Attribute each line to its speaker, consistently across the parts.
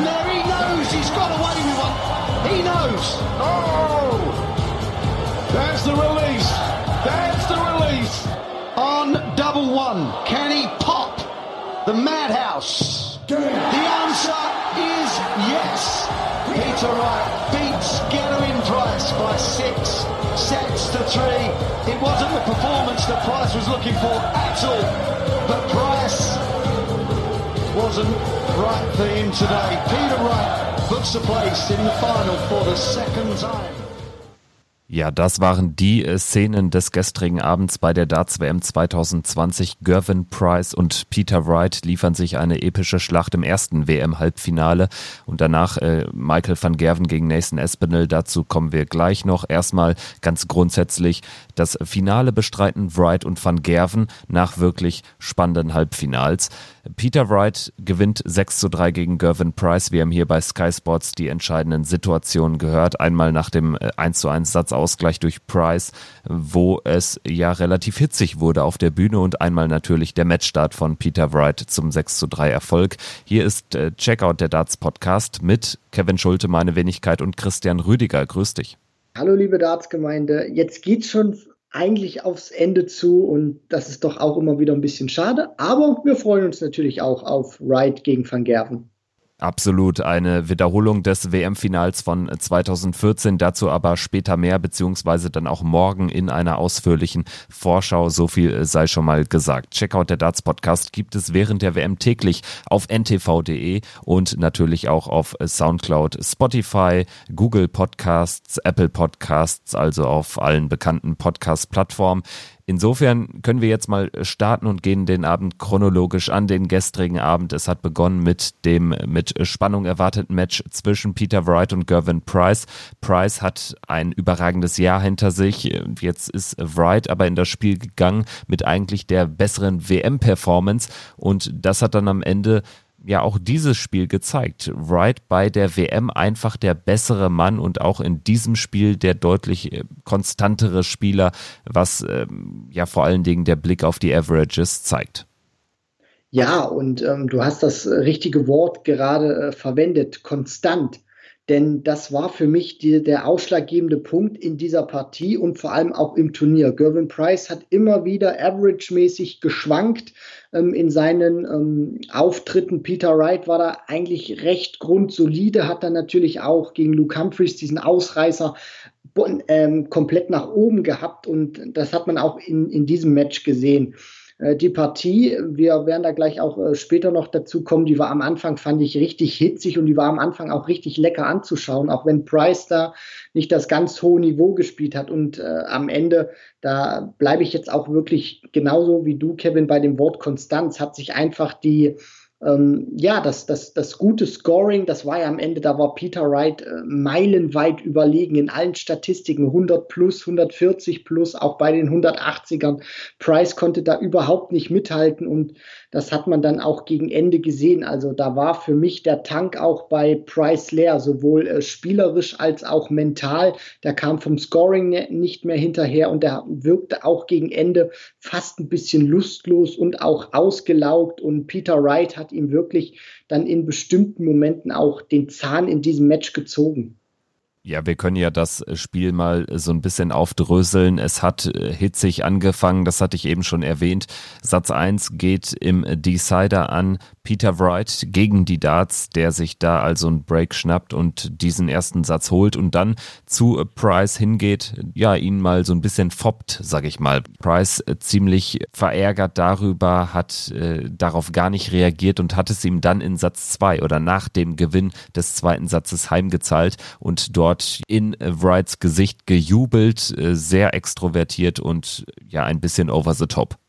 Speaker 1: There. He knows he's got away with one. He knows. Oh! That's the release. That's the release. On double one. Can he pop the madhouse? The answer is yes. Peter Wright beats Gerwin Price by six sets to three. It wasn't the performance that Price was looking for at all, but Price wasn't right for him today. Peter Wright books a place in the final for the second time.
Speaker 2: Ja, das waren die äh, Szenen des gestrigen Abends bei der Darts WM 2020. Gervin Price und Peter Wright liefern sich eine epische Schlacht im ersten WM-Halbfinale und danach äh, Michael van Gerven gegen Nathan Espinel. Dazu kommen wir gleich noch. Erstmal ganz grundsätzlich das Finale bestreiten Wright und van Gerven nach wirklich spannenden Halbfinals. Peter Wright gewinnt 6 zu 3 gegen Gervin Price. Wir haben hier bei Sky Sports die entscheidenden Situationen gehört. Einmal nach dem 1 äh, zu 1 Satzausgleich durch Price, wo es ja relativ hitzig wurde auf der Bühne und einmal natürlich der Matchstart von Peter Wright zum 6 zu 3 Erfolg. Hier ist äh, Checkout der Darts Podcast mit Kevin Schulte, meine Wenigkeit und Christian Rüdiger. Grüß dich.
Speaker 3: Hallo liebe Darts-Gemeinde. Jetzt geht's schon eigentlich aufs Ende zu und das ist doch auch immer wieder ein bisschen schade. Aber wir freuen uns natürlich auch auf Wright gegen Van Gerven.
Speaker 2: Absolut eine Wiederholung des WM-Finals von 2014, dazu aber später mehr, beziehungsweise dann auch morgen in einer ausführlichen Vorschau. So viel sei schon mal gesagt. Checkout der Darts Podcast gibt es während der WM täglich auf ntv.de und natürlich auch auf Soundcloud, Spotify, Google Podcasts, Apple Podcasts, also auf allen bekannten Podcast-Plattformen. Insofern können wir jetzt mal starten und gehen den Abend chronologisch an, den gestrigen Abend. Es hat begonnen mit dem mit Spannung erwarteten Match zwischen Peter Wright und Gervin Price. Price hat ein überragendes Jahr hinter sich. Jetzt ist Wright aber in das Spiel gegangen mit eigentlich der besseren WM-Performance und das hat dann am Ende ja auch dieses Spiel gezeigt. Wright bei der WM einfach der bessere Mann und auch in diesem Spiel der deutlich äh, konstantere Spieler, was ähm, ja vor allen Dingen der Blick auf die Averages zeigt.
Speaker 3: Ja, und ähm, du hast das richtige Wort gerade äh, verwendet, konstant. Denn das war für mich die, der ausschlaggebende Punkt in dieser Partie und vor allem auch im Turnier. Gervin Price hat immer wieder average-mäßig geschwankt ähm, in seinen ähm, Auftritten. Peter Wright war da eigentlich recht grundsolide, hat dann natürlich auch gegen Luke Humphreys diesen Ausreißer ähm, komplett nach oben gehabt und das hat man auch in, in diesem Match gesehen. Äh, die Partie, wir werden da gleich auch äh, später noch dazu kommen, die war am Anfang, fand ich richtig hitzig und die war am Anfang auch richtig lecker anzuschauen, auch wenn Price da nicht das ganz hohe Niveau gespielt hat. Und äh, am Ende, da bleibe ich jetzt auch wirklich genauso wie du, Kevin, bei dem Wort Konstanz, hat sich einfach die ähm, ja, das, das, das gute Scoring, das war ja am Ende, da war Peter Wright äh, meilenweit überlegen in allen Statistiken, 100 plus, 140 plus, auch bei den 180ern. Price konnte da überhaupt nicht mithalten und das hat man dann auch gegen Ende gesehen. Also da war für mich der Tank auch bei Price leer, sowohl äh, spielerisch als auch mental. Der kam vom Scoring ne, nicht mehr hinterher und der wirkte auch gegen Ende fast ein bisschen lustlos und auch ausgelaugt. Und Peter Wright hat ihm wirklich dann in bestimmten Momenten auch den Zahn in diesem Match gezogen.
Speaker 2: Ja, wir können ja das Spiel mal so ein bisschen aufdröseln. Es hat äh, hitzig angefangen, das hatte ich eben schon erwähnt. Satz 1 geht im Decider an Peter Wright gegen die Darts, der sich da also einen Break schnappt und diesen ersten Satz holt und dann zu Price hingeht, ja, ihn mal so ein bisschen foppt, sag ich mal. Price äh, ziemlich verärgert darüber, hat äh, darauf gar nicht reagiert und hat es ihm dann in Satz 2 oder nach dem Gewinn des zweiten Satzes heimgezahlt und dort in Wrights Gesicht gejubelt, äh, sehr extrovertiert und ja, ein bisschen over the top.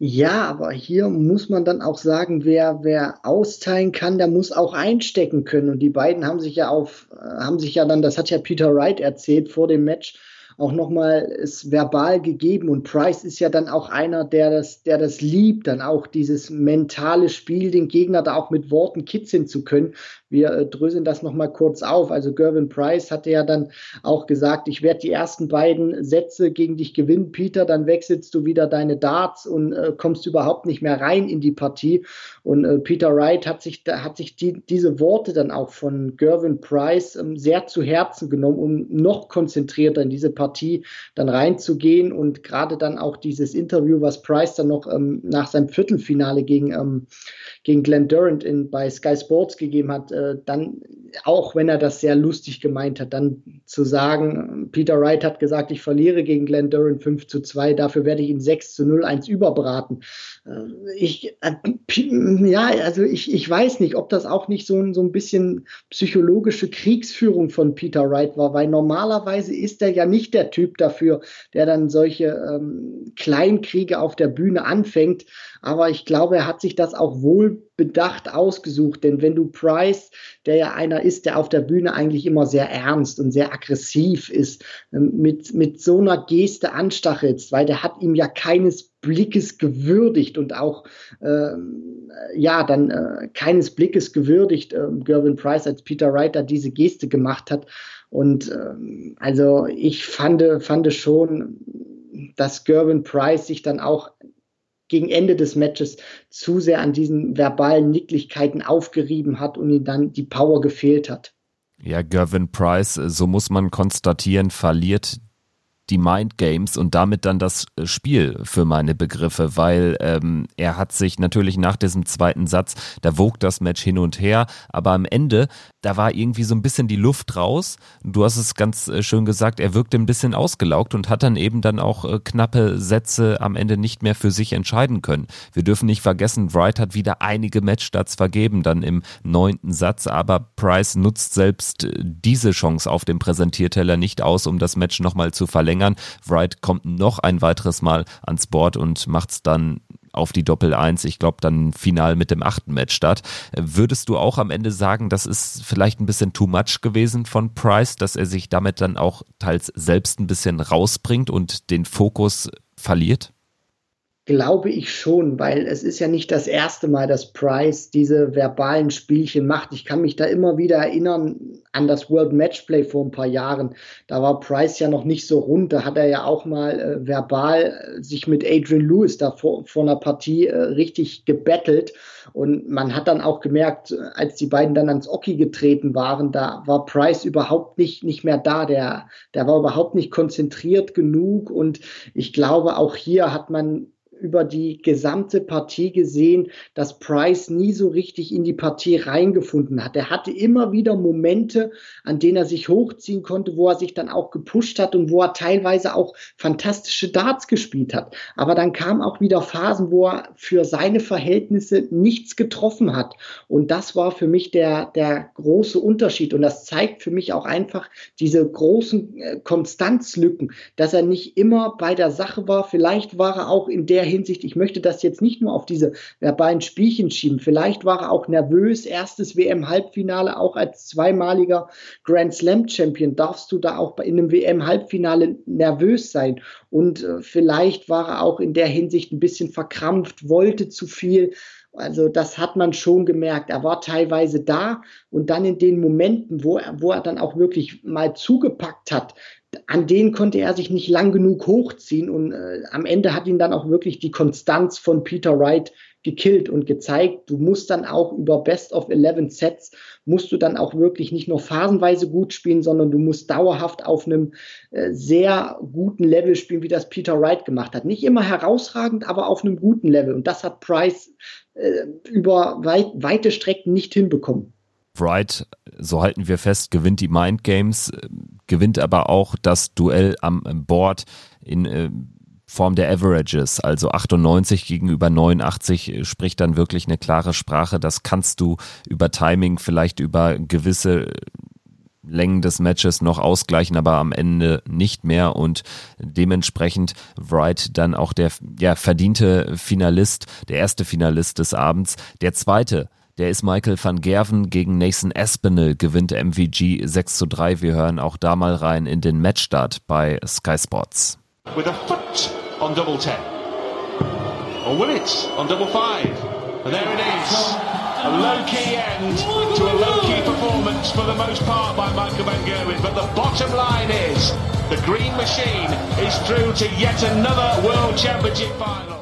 Speaker 3: Ja, aber hier muss man dann auch sagen, wer, wer austeilen kann, der muss auch einstecken können. Und die beiden haben sich ja auf, äh, haben sich ja dann, das hat ja Peter Wright erzählt vor dem Match, auch nochmal es verbal gegeben. Und Price ist ja dann auch einer, der das, der das liebt, dann auch dieses mentale Spiel, den Gegner da auch mit Worten kitzeln zu können. Wir äh, dröseln das nochmal kurz auf. Also Gervin Price hatte ja dann auch gesagt, ich werde die ersten beiden Sätze gegen dich gewinnen, Peter, dann wechselst du wieder deine Darts und äh, kommst überhaupt nicht mehr rein in die Partie. Und äh, Peter Wright hat sich, hat sich die, diese Worte dann auch von Gervin Price ähm, sehr zu Herzen genommen, um noch konzentrierter in diese Partie dann reinzugehen und gerade dann auch dieses Interview, was Price dann noch ähm, nach seinem Viertelfinale gegen, ähm, gegen Glenn Durant in, bei Sky Sports gegeben hat, äh, dann, auch wenn er das sehr lustig gemeint hat, dann zu sagen, Peter Wright hat gesagt, ich verliere gegen Glenn Durant 5 zu 2, dafür werde ich ihn 6 zu 0 1 überbraten. Äh, ich, äh, ja, also ich, ich weiß nicht, ob das auch nicht so, so ein bisschen psychologische Kriegsführung von Peter Wright war, weil normalerweise ist er ja nicht der Typ dafür, der dann solche ähm, Kleinkriege auf der Bühne anfängt. Aber ich glaube, er hat sich das auch wohl bedacht ausgesucht, denn wenn du Price, der ja einer ist, der auf der Bühne eigentlich immer sehr ernst und sehr aggressiv ist, ähm, mit, mit so einer Geste anstachelst, weil der hat ihm ja keines Blickes gewürdigt und auch äh, ja dann äh, keines Blickes gewürdigt, äh, Gervin Price, als Peter Wright da diese Geste gemacht hat. Und äh, also ich fand, fand schon, dass Gervin Price sich dann auch gegen Ende des Matches zu sehr an diesen verbalen Nicklichkeiten aufgerieben hat und ihm dann die Power gefehlt hat.
Speaker 2: Ja, Gervin Price, so muss man konstatieren, verliert die Mind Games und damit dann das äh, Spiel für meine Begriffe, weil ähm, er hat sich natürlich nach diesem zweiten Satz, da wog das Match hin und her, aber am Ende, da war irgendwie so ein bisschen die Luft raus. Du hast es ganz äh, schön gesagt, er wirkte ein bisschen ausgelaugt und hat dann eben dann auch äh, knappe Sätze am Ende nicht mehr für sich entscheiden können. Wir dürfen nicht vergessen, Wright hat wieder einige Matchstarts vergeben, dann im neunten Satz, aber Price nutzt selbst äh, diese Chance auf dem Präsentierteller nicht aus, um das Match nochmal zu verlängern verlängern. Wright kommt noch ein weiteres Mal ans Board und macht es dann auf die Doppel 1, ich glaube dann final mit dem achten Match statt. Würdest du auch am Ende sagen, das ist vielleicht ein bisschen too much gewesen von Price, dass er sich damit dann auch teils selbst ein bisschen rausbringt und den Fokus verliert?
Speaker 3: Glaube ich schon, weil es ist ja nicht das erste Mal, dass Price diese verbalen Spielchen macht. Ich kann mich da immer wieder erinnern an das World Matchplay vor ein paar Jahren. Da war Price ja noch nicht so rund. Da hat er ja auch mal äh, verbal äh, sich mit Adrian Lewis da vor, vor einer Partie äh, richtig gebettelt. Und man hat dann auch gemerkt, als die beiden dann ans Oki getreten waren, da war Price überhaupt nicht, nicht mehr da. Der, der war überhaupt nicht konzentriert genug. Und ich glaube, auch hier hat man über die gesamte Partie gesehen, dass Price nie so richtig in die Partie reingefunden hat. Er hatte immer wieder Momente, an denen er sich hochziehen konnte, wo er sich dann auch gepusht hat und wo er teilweise auch fantastische Darts gespielt hat. Aber dann kamen auch wieder Phasen, wo er für seine Verhältnisse nichts getroffen hat. Und das war für mich der, der große Unterschied. Und das zeigt für mich auch einfach diese großen äh, Konstanzlücken, dass er nicht immer bei der Sache war. Vielleicht war er auch in der Hinsicht, ich möchte das jetzt nicht nur auf diese verbalen Spielchen schieben. Vielleicht war er auch nervös. Erstes WM-Halbfinale, auch als zweimaliger Grand Slam-Champion. Darfst du da auch in einem WM-Halbfinale nervös sein? Und äh, vielleicht war er auch in der Hinsicht ein bisschen verkrampft, wollte zu viel. Also das hat man schon gemerkt. Er war teilweise da und dann in den Momenten, wo er, wo er dann auch wirklich mal zugepackt hat, an denen konnte er sich nicht lang genug hochziehen und äh, am Ende hat ihn dann auch wirklich die Konstanz von Peter Wright gekillt und gezeigt, du musst dann auch über Best of 11 Sets, musst du dann auch wirklich nicht nur phasenweise gut spielen, sondern du musst dauerhaft auf einem äh, sehr guten Level spielen, wie das Peter Wright gemacht hat. Nicht immer herausragend, aber auf einem guten Level. Und das hat Price äh, über weit, weite Strecken nicht hinbekommen.
Speaker 2: Wright, so halten wir fest, gewinnt die Mind Games, gewinnt aber auch das Duell am Board in äh, Form der Averages, also 98 gegenüber 89 spricht dann wirklich eine klare Sprache. Das kannst du über Timing, vielleicht über gewisse Längen des Matches noch ausgleichen, aber am Ende nicht mehr und dementsprechend Wright dann auch der ja, verdiente Finalist, der erste Finalist des Abends. Der zweite Der ist Michael van Gerven gegen Nathan Aspinall, gewinnt MVG 6 zu 3. Wir hören auch da mal rein in den Matchstart bei Sky Sports. With a foot on double 10. Or will it on double 5? And there it is. A low-key end to a low-key performance for the most part by Michael van Gerwen. But the bottom line is the Green Machine is through to yet another World Championship final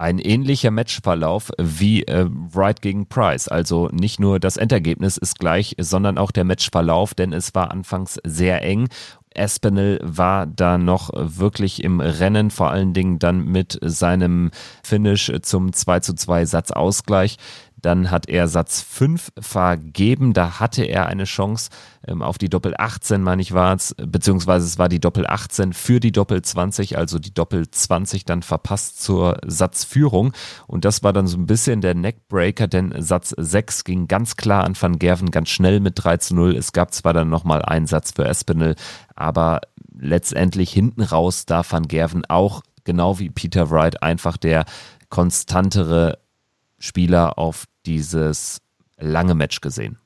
Speaker 2: ein ähnlicher Matchverlauf wie äh, Wright gegen Price. Also nicht nur das Endergebnis ist gleich, sondern auch der Matchverlauf, denn es war anfangs sehr eng. Espinel war da noch wirklich im Rennen, vor allen Dingen dann mit seinem Finish zum 2 zu 2 Satzausgleich. Dann hat er Satz 5 vergeben. Da hatte er eine Chance ähm, auf die Doppel 18, meine ich war es, beziehungsweise es war die Doppel 18 für die Doppel 20, also die Doppel 20 dann verpasst zur Satzführung. Und das war dann so ein bisschen der Neckbreaker, denn Satz 6 ging ganz klar an Van Gerven ganz schnell mit 3 zu 0. Es gab zwar dann nochmal einen Satz für Espinel, aber letztendlich hinten raus da Van Gerven auch genau wie Peter Wright einfach der konstantere Spieler auf dieses lange Match gesehen.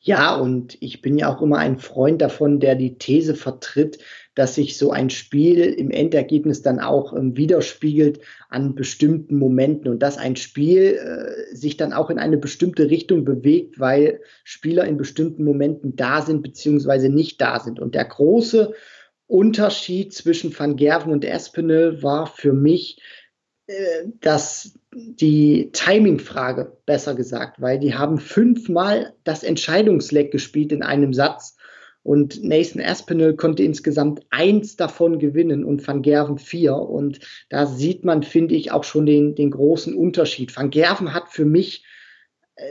Speaker 3: Ja, und ich bin ja auch immer ein Freund davon, der die These vertritt, dass sich so ein Spiel im Endergebnis dann auch ähm, widerspiegelt an bestimmten Momenten und dass ein Spiel äh, sich dann auch in eine bestimmte Richtung bewegt, weil Spieler in bestimmten Momenten da sind beziehungsweise nicht da sind. Und der große Unterschied zwischen Van Gerven und Espinel war für mich, äh, dass die Timing-Frage, besser gesagt, weil die haben fünfmal das Entscheidungsleck gespielt in einem Satz und Nathan Aspinall konnte insgesamt eins davon gewinnen und Van Gerven vier. Und da sieht man, finde ich, auch schon den, den großen Unterschied. Van Gerven hat für mich äh,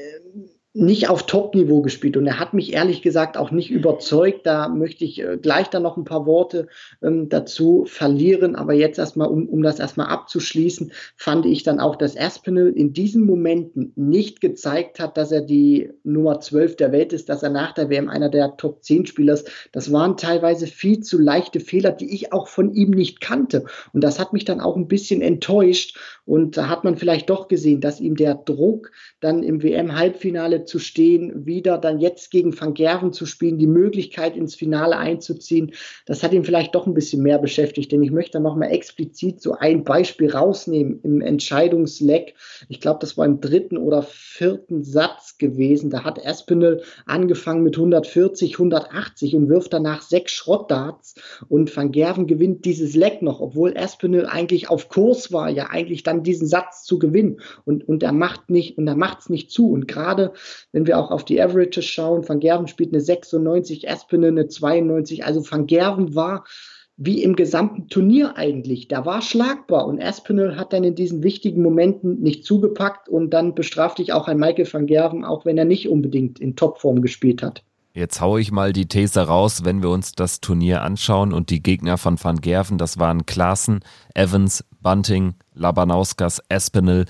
Speaker 3: nicht auf Top-Niveau gespielt und er hat mich ehrlich gesagt auch nicht überzeugt. Da möchte ich äh, gleich dann noch ein paar Worte ähm, dazu verlieren. Aber jetzt erstmal, um, um das erstmal abzuschließen, fand ich dann auch, dass Aspinall in diesen Momenten nicht gezeigt hat, dass er die Nummer 12 der Welt ist, dass er nach der WM einer der Top 10 Spieler ist. Das waren teilweise viel zu leichte Fehler, die ich auch von ihm nicht kannte. Und das hat mich dann auch ein bisschen enttäuscht. Und da hat man vielleicht doch gesehen, dass ihm der Druck dann im WM-Halbfinale zu stehen, wieder dann jetzt gegen Van Gerven zu spielen, die Möglichkeit ins Finale einzuziehen, das hat ihn vielleicht doch ein bisschen mehr beschäftigt. Denn ich möchte noch mal explizit so ein Beispiel rausnehmen im Entscheidungsleck. Ich glaube, das war im dritten oder vierten Satz gewesen. Da hat Espinel angefangen mit 140, 180 und wirft danach sechs Schrottdarts und Van Gerven gewinnt dieses Leck noch, obwohl Espinel eigentlich auf Kurs war, ja eigentlich dann diesen Satz zu gewinnen und, und er macht nicht, und er macht es nicht zu und gerade wenn wir auch auf die Averages schauen, Van Gerven spielt eine 96, Espinel eine 92. Also Van Gerven war wie im gesamten Turnier eigentlich. Da war schlagbar und Espinel hat dann in diesen wichtigen Momenten nicht zugepackt und dann bestraft ich auch ein Michael van Gerven, auch wenn er nicht unbedingt in Topform gespielt hat.
Speaker 2: Jetzt haue ich mal die These raus, wenn wir uns das Turnier anschauen und die Gegner von Van Gerven, das waren Klaassen, Evans, Bunting, Labanauskas, Espinel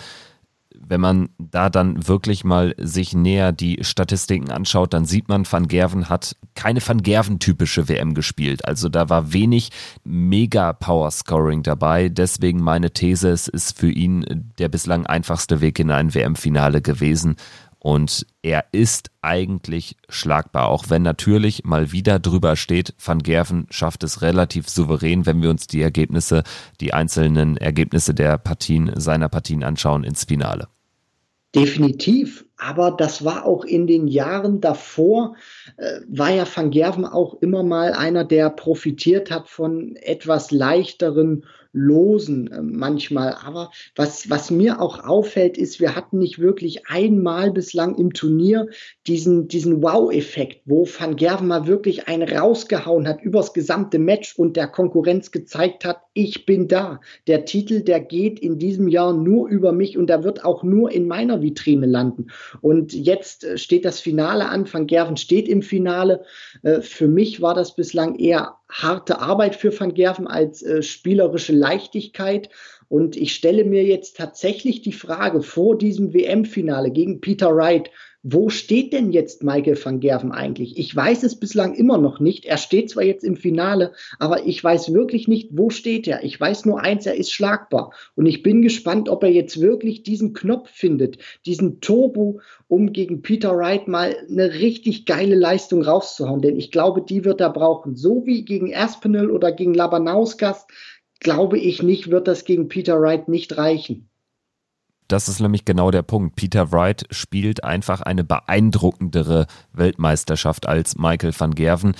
Speaker 2: wenn man da dann wirklich mal sich näher die Statistiken anschaut, dann sieht man, Van Gerven hat keine Van Gerven-typische WM gespielt. Also da war wenig mega Power Scoring dabei. Deswegen meine These, es ist für ihn der bislang einfachste Weg in ein WM-Finale gewesen. Und er ist eigentlich schlagbar, auch wenn natürlich mal wieder drüber steht, Van Gerven schafft es relativ souverän, wenn wir uns die Ergebnisse, die einzelnen Ergebnisse der Partien, seiner Partien anschauen, ins Finale.
Speaker 3: Definitiv. Aber das war auch in den Jahren davor, äh, war ja Van Gerven auch immer mal einer, der profitiert hat von etwas leichteren losen äh, manchmal. Aber was, was mir auch auffällt, ist, wir hatten nicht wirklich einmal bislang im Turnier diesen, diesen Wow-Effekt, wo Van Gerven mal wirklich einen rausgehauen hat übers gesamte Match und der Konkurrenz gezeigt hat, ich bin da. Der Titel, der geht in diesem Jahr nur über mich und der wird auch nur in meiner Vitrine landen. Und jetzt äh, steht das Finale an. Van Gerven steht im Finale. Äh, für mich war das bislang eher harte Arbeit für Van Gerven als äh, spielerische Leichtigkeit. Und ich stelle mir jetzt tatsächlich die Frage vor diesem WM-Finale gegen Peter Wright, wo steht denn jetzt Michael van Gerven eigentlich? Ich weiß es bislang immer noch nicht. Er steht zwar jetzt im Finale, aber ich weiß wirklich nicht, wo steht er. Ich weiß nur eins, er ist schlagbar. Und ich bin gespannt, ob er jetzt wirklich diesen Knopf findet, diesen Turbo, um gegen Peter Wright mal eine richtig geile Leistung rauszuhauen. Denn ich glaube, die wird er brauchen. So wie gegen Aspinall oder gegen Labanauskas, glaube ich nicht, wird das gegen Peter Wright nicht reichen.
Speaker 2: Das ist nämlich genau der Punkt. Peter Wright spielt einfach eine beeindruckendere Weltmeisterschaft als Michael van Gerven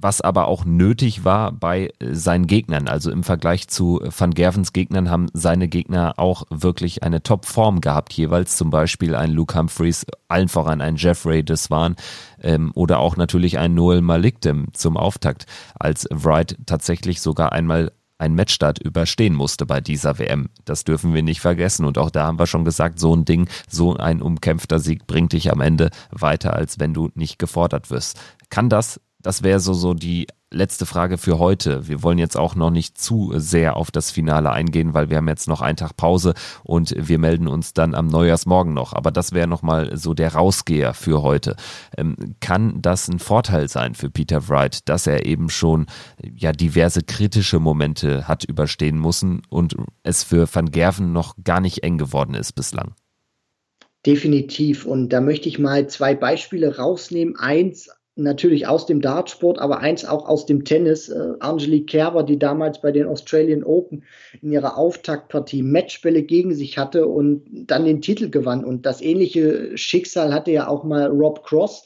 Speaker 2: was aber auch nötig war bei seinen Gegnern. Also im Vergleich zu Van Gervens Gegnern haben seine Gegner auch wirklich eine Top-Form gehabt, jeweils zum Beispiel ein Luke Humphreys, allen voran ein Jeffrey Deswan ähm, oder auch natürlich ein Noel Malikdem zum Auftakt, als Wright tatsächlich sogar einmal ein Matchstart überstehen musste bei dieser WM. Das dürfen wir nicht vergessen. Und auch da haben wir schon gesagt, so ein Ding, so ein umkämpfter Sieg bringt dich am Ende weiter, als wenn du nicht gefordert wirst. Kann das das wäre so, so die letzte Frage für heute. Wir wollen jetzt auch noch nicht zu sehr auf das Finale eingehen, weil wir haben jetzt noch einen Tag Pause und wir melden uns dann am Neujahrsmorgen noch. Aber das wäre nochmal so der Rausgeher für heute. Ähm, kann das ein Vorteil sein für Peter Wright, dass er eben schon ja diverse kritische Momente hat überstehen müssen und es für Van Gerven noch gar nicht eng geworden ist bislang?
Speaker 3: Definitiv. Und da möchte ich mal zwei Beispiele rausnehmen. Eins natürlich aus dem Dartsport, aber eins auch aus dem Tennis. Äh, Angelique Kerber, die damals bei den Australian Open in ihrer Auftaktpartie Matchbälle gegen sich hatte und dann den Titel gewann. Und das ähnliche Schicksal hatte ja auch mal Rob Cross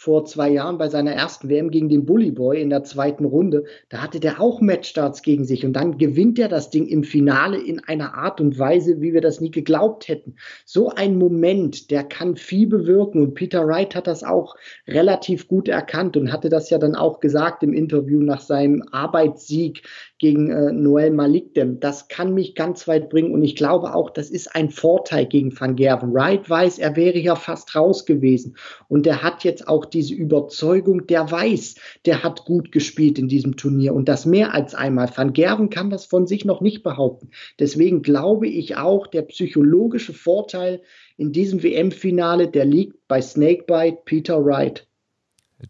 Speaker 3: vor zwei Jahren bei seiner ersten WM gegen den Bully Boy in der zweiten Runde. Da hatte der auch Matchstarts gegen sich und dann gewinnt er das Ding im Finale in einer Art und Weise, wie wir das nie geglaubt hätten. So ein Moment, der kann viel bewirken und Peter Wright hat das auch relativ gut erkannt und hatte das ja dann auch gesagt im Interview nach seinem Arbeitssieg gegen äh, Noel Malikdem. Das kann mich ganz weit bringen und ich glaube auch, das ist ein Vorteil gegen Van Gerven. Wright weiß, er wäre ja fast raus gewesen und er hat jetzt auch diese Überzeugung, der weiß, der hat gut gespielt in diesem Turnier und das mehr als einmal. Van Gerven kann das von sich noch nicht behaupten. Deswegen glaube ich auch, der psychologische Vorteil in diesem WM-Finale, der liegt bei Snakebite Peter Wright.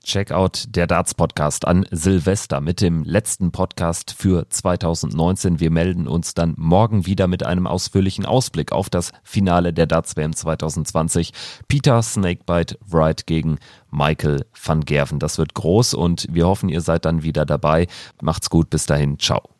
Speaker 2: Check out der Darts Podcast an Silvester mit dem letzten Podcast für 2019. Wir melden uns dann morgen wieder mit einem ausführlichen Ausblick auf das Finale der Darts WM 2020. Peter Snakebite Wright gegen Michael van Gerven. Das wird groß und wir hoffen, ihr seid dann wieder dabei. Macht's gut, bis dahin, ciao.